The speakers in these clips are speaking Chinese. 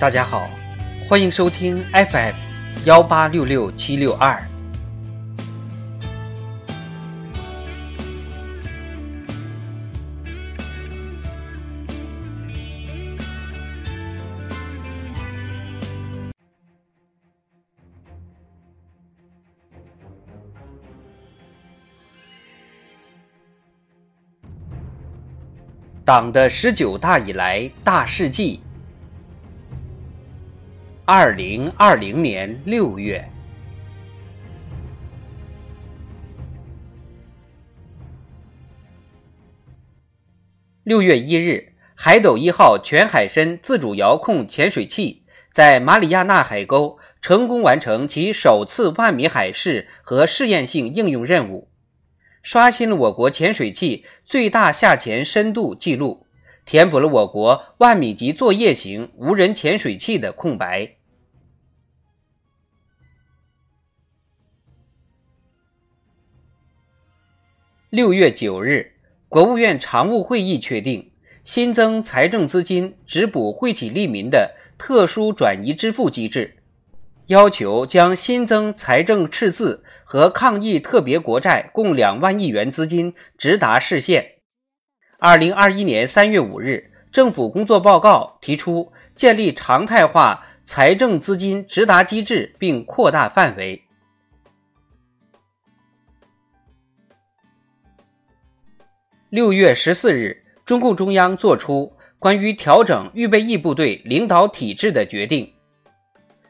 大家好，欢迎收听 FM 幺八六六七六二。党的十九大以来大事记。二零二零年六月，六月一日，海斗一号全海深自主遥控潜水器在马里亚纳海沟成功完成其首次万米海试和试验性应用任务，刷新了我国潜水器最大下潜深度记录，填补了我国万米级作业型无人潜水器的空白。六月九日，国务院常务会议确定新增财政资金直补惠企利民的特殊转移支付机制，要求将新增财政赤字和抗疫特别国债共两万亿元资金直达市县。二零二一年三月五日，政府工作报告提出建立常态化财政资金直达机制，并扩大范围。六月十四日，中共中央作出关于调整预备役部队领导体制的决定。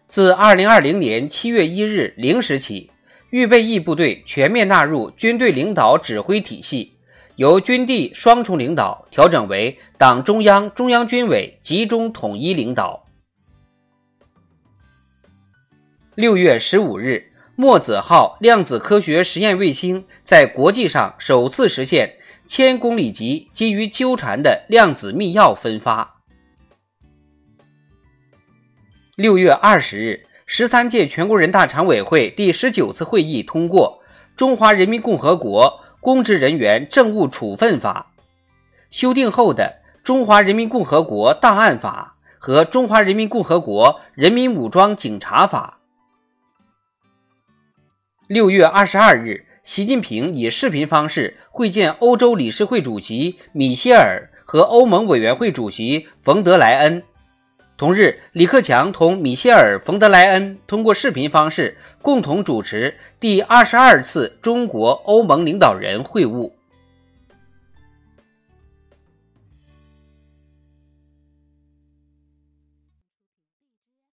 自二零二零年七月一日零时起，预备役部队全面纳入军队领导指挥体系，由军地双重领导调整为党中央、中央军委集中统一领导。六月十五日，墨子号量子科学实验卫星在国际上首次实现。千公里级基于纠缠的量子密钥分发。六月二十日，十三届全国人大常委会第十九次会议通过《中华人民共和国公职人员政务处分法》，修订后的《中华人民共和国档案法》和《中华人民共和国人民武装警察法》。六月二十二日。习近平以视频方式会见欧洲理事会主席米歇尔和欧盟委员会主席冯德莱恩。同日，李克强同米歇尔、冯德莱恩通过视频方式共同主持第二十二次中国欧盟领导人会晤。